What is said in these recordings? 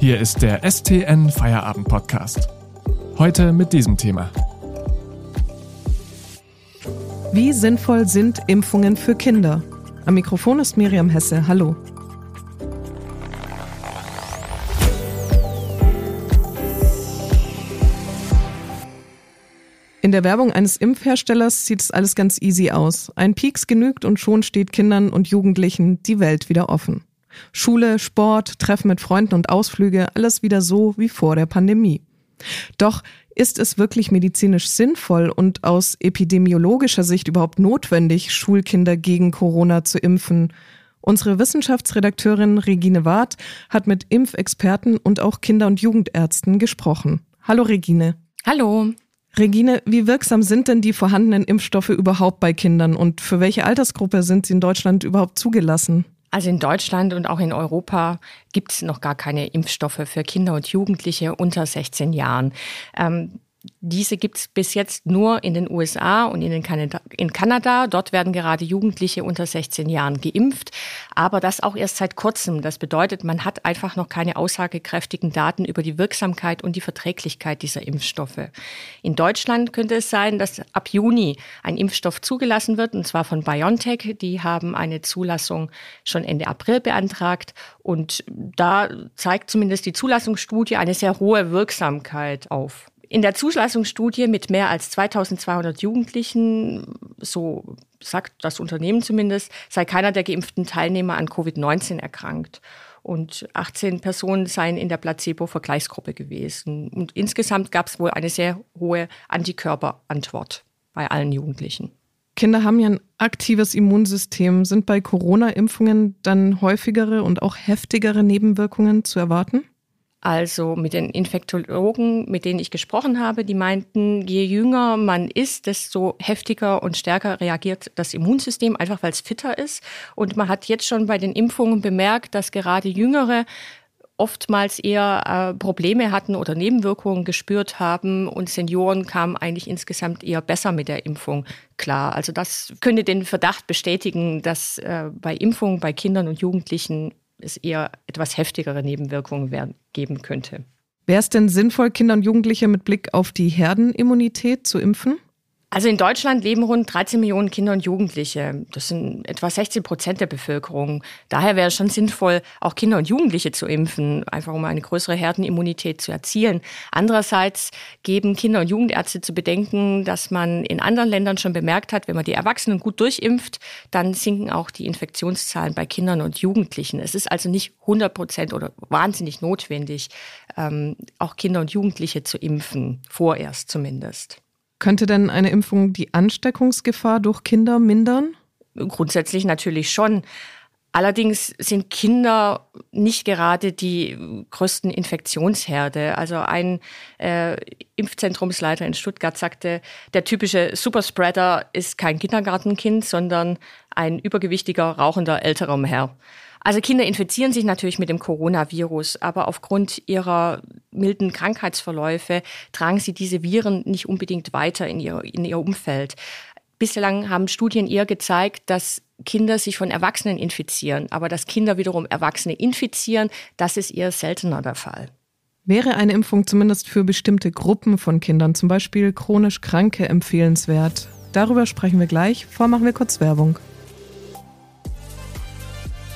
Hier ist der STN Feierabend Podcast. Heute mit diesem Thema. Wie sinnvoll sind Impfungen für Kinder? Am Mikrofon ist Miriam Hesse. Hallo. In der Werbung eines Impfherstellers sieht es alles ganz easy aus. Ein Pieks genügt und schon steht Kindern und Jugendlichen die Welt wieder offen. Schule, Sport, Treffen mit Freunden und Ausflüge, alles wieder so wie vor der Pandemie. Doch ist es wirklich medizinisch sinnvoll und aus epidemiologischer Sicht überhaupt notwendig, Schulkinder gegen Corona zu impfen? Unsere Wissenschaftsredakteurin Regine Ward hat mit Impfexperten und auch Kinder- und Jugendärzten gesprochen. Hallo Regine. Hallo. Regine, wie wirksam sind denn die vorhandenen Impfstoffe überhaupt bei Kindern und für welche Altersgruppe sind sie in Deutschland überhaupt zugelassen? Also in Deutschland und auch in Europa gibt es noch gar keine Impfstoffe für Kinder und Jugendliche unter 16 Jahren. Ähm, diese gibt es bis jetzt nur in den USA und in, Kanada, in Kanada. Dort werden gerade Jugendliche unter 16 Jahren geimpft, aber das auch erst seit kurzem. Das bedeutet, man hat einfach noch keine aussagekräftigen Daten über die Wirksamkeit und die Verträglichkeit dieser Impfstoffe. In Deutschland könnte es sein, dass ab Juni ein Impfstoff zugelassen wird, und zwar von BioNTech. Die haben eine Zulassung schon Ende April beantragt und da zeigt zumindest die Zulassungsstudie eine sehr hohe Wirksamkeit auf. In der Zulassungsstudie mit mehr als 2200 Jugendlichen, so sagt das Unternehmen zumindest, sei keiner der geimpften Teilnehmer an Covid-19 erkrankt. Und 18 Personen seien in der Placebo-Vergleichsgruppe gewesen. Und insgesamt gab es wohl eine sehr hohe Antikörperantwort bei allen Jugendlichen. Kinder haben ja ein aktives Immunsystem. Sind bei Corona-Impfungen dann häufigere und auch heftigere Nebenwirkungen zu erwarten? Also mit den Infektologen, mit denen ich gesprochen habe, die meinten, je jünger man ist, desto heftiger und stärker reagiert das Immunsystem, einfach weil es fitter ist. Und man hat jetzt schon bei den Impfungen bemerkt, dass gerade Jüngere oftmals eher äh, Probleme hatten oder Nebenwirkungen gespürt haben und Senioren kamen eigentlich insgesamt eher besser mit der Impfung klar. Also das könnte den Verdacht bestätigen, dass äh, bei Impfungen bei Kindern und Jugendlichen es eher etwas heftigere Nebenwirkungen werden, geben könnte. Wäre es denn sinnvoll, Kinder und Jugendliche mit Blick auf die Herdenimmunität zu impfen? Also in Deutschland leben rund 13 Millionen Kinder und Jugendliche. Das sind etwa 16 Prozent der Bevölkerung. Daher wäre es schon sinnvoll, auch Kinder und Jugendliche zu impfen, einfach um eine größere Herdenimmunität zu erzielen. Andererseits geben Kinder- und Jugendärzte zu bedenken, dass man in anderen Ländern schon bemerkt hat, wenn man die Erwachsenen gut durchimpft, dann sinken auch die Infektionszahlen bei Kindern und Jugendlichen. Es ist also nicht 100 Prozent oder wahnsinnig notwendig, ähm, auch Kinder und Jugendliche zu impfen, vorerst zumindest. Könnte denn eine Impfung die Ansteckungsgefahr durch Kinder mindern? Grundsätzlich natürlich schon. Allerdings sind Kinder nicht gerade die größten Infektionsherde. Also ein äh, Impfzentrumsleiter in Stuttgart sagte, der typische Superspreader ist kein Kindergartenkind, sondern ein übergewichtiger, rauchender älterer Herr. Also Kinder infizieren sich natürlich mit dem Coronavirus, aber aufgrund ihrer milden Krankheitsverläufe tragen sie diese Viren nicht unbedingt weiter in ihr, in ihr Umfeld. Bislang haben Studien eher gezeigt, dass Kinder sich von Erwachsenen infizieren, aber dass Kinder wiederum Erwachsene infizieren, das ist eher seltener der Fall. Wäre eine Impfung zumindest für bestimmte Gruppen von Kindern, zum Beispiel chronisch Kranke, empfehlenswert? Darüber sprechen wir gleich. Vorher machen wir kurz Werbung.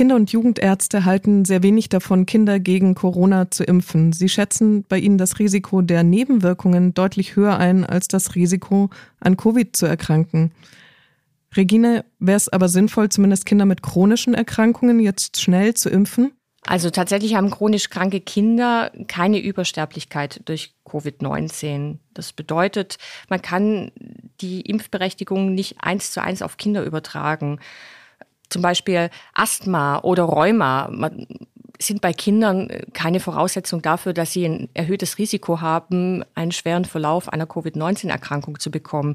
Kinder- und Jugendärzte halten sehr wenig davon, Kinder gegen Corona zu impfen. Sie schätzen bei ihnen das Risiko der Nebenwirkungen deutlich höher ein als das Risiko, an Covid zu erkranken. Regine, wäre es aber sinnvoll, zumindest Kinder mit chronischen Erkrankungen jetzt schnell zu impfen? Also tatsächlich haben chronisch kranke Kinder keine Übersterblichkeit durch Covid-19. Das bedeutet, man kann die Impfberechtigung nicht eins zu eins auf Kinder übertragen zum Beispiel Asthma oder Rheuma sind bei Kindern keine Voraussetzung dafür, dass sie ein erhöhtes Risiko haben, einen schweren Verlauf einer Covid-19-Erkrankung zu bekommen.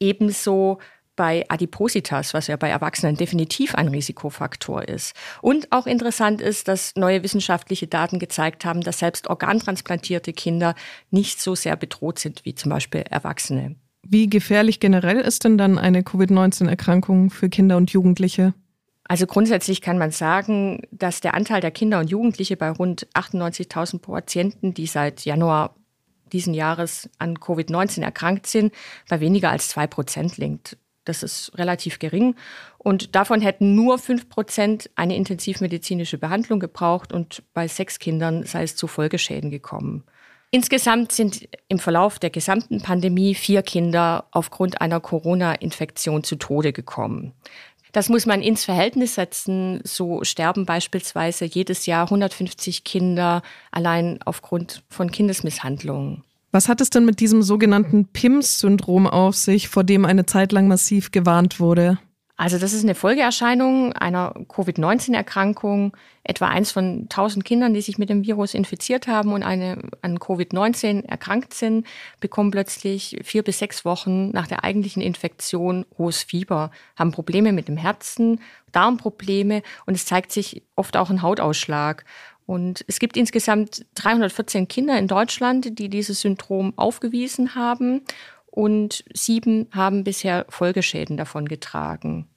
Ebenso bei Adipositas, was ja bei Erwachsenen definitiv ein Risikofaktor ist. Und auch interessant ist, dass neue wissenschaftliche Daten gezeigt haben, dass selbst organtransplantierte Kinder nicht so sehr bedroht sind wie zum Beispiel Erwachsene. Wie gefährlich generell ist denn dann eine Covid-19-Erkrankung für Kinder und Jugendliche? Also grundsätzlich kann man sagen, dass der Anteil der Kinder und Jugendliche bei rund 98.000 Patienten, die seit Januar diesen Jahres an Covid-19 erkrankt sind, bei weniger als zwei Prozent liegt. Das ist relativ gering. Und davon hätten nur fünf Prozent eine intensivmedizinische Behandlung gebraucht und bei sechs Kindern sei es zu Folgeschäden gekommen. Insgesamt sind im Verlauf der gesamten Pandemie vier Kinder aufgrund einer Corona-Infektion zu Tode gekommen. Das muss man ins Verhältnis setzen. So sterben beispielsweise jedes Jahr 150 Kinder allein aufgrund von Kindesmisshandlungen. Was hat es denn mit diesem sogenannten PIMS-Syndrom auf sich, vor dem eine Zeit lang massiv gewarnt wurde? Also das ist eine Folgeerscheinung einer Covid-19-Erkrankung. Etwa eins von 1000 Kindern, die sich mit dem Virus infiziert haben und eine, an Covid-19 erkrankt sind, bekommen plötzlich vier bis sechs Wochen nach der eigentlichen Infektion hohes Fieber, haben Probleme mit dem Herzen, Darmprobleme und es zeigt sich oft auch ein Hautausschlag. Und es gibt insgesamt 314 Kinder in Deutschland, die dieses Syndrom aufgewiesen haben. Und sieben haben bisher Folgeschäden davon getragen.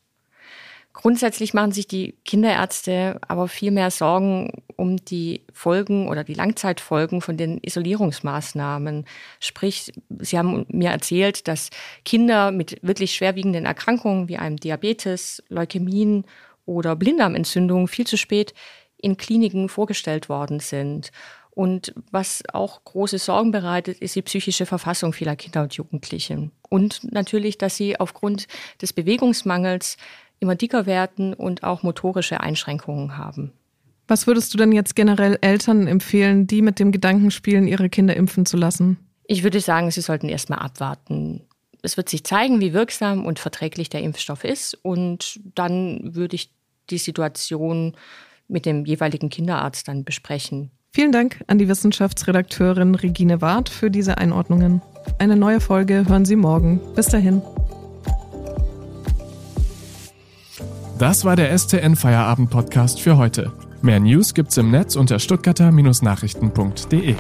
Grundsätzlich machen sich die Kinderärzte aber viel mehr Sorgen um die Folgen oder die Langzeitfolgen von den Isolierungsmaßnahmen. Sprich, Sie haben mir erzählt, dass Kinder mit wirklich schwerwiegenden Erkrankungen wie einem Diabetes, Leukämien oder Blinddarmentzündungen viel zu spät in Kliniken vorgestellt worden sind. Und was auch große Sorgen bereitet, ist die psychische Verfassung vieler Kinder und Jugendlichen. Und natürlich, dass sie aufgrund des Bewegungsmangels immer dicker werden und auch motorische Einschränkungen haben. Was würdest du denn jetzt generell Eltern empfehlen, die mit dem Gedanken spielen, ihre Kinder impfen zu lassen? Ich würde sagen, sie sollten erstmal abwarten. Es wird sich zeigen, wie wirksam und verträglich der Impfstoff ist. Und dann würde ich die Situation mit dem jeweiligen Kinderarzt dann besprechen. Vielen Dank an die Wissenschaftsredakteurin Regine Ward für diese Einordnungen. Eine neue Folge hören Sie morgen. Bis dahin. Das war der STN Feierabend Podcast für heute. Mehr News gibt's im Netz unter stuttgarter-nachrichten.de.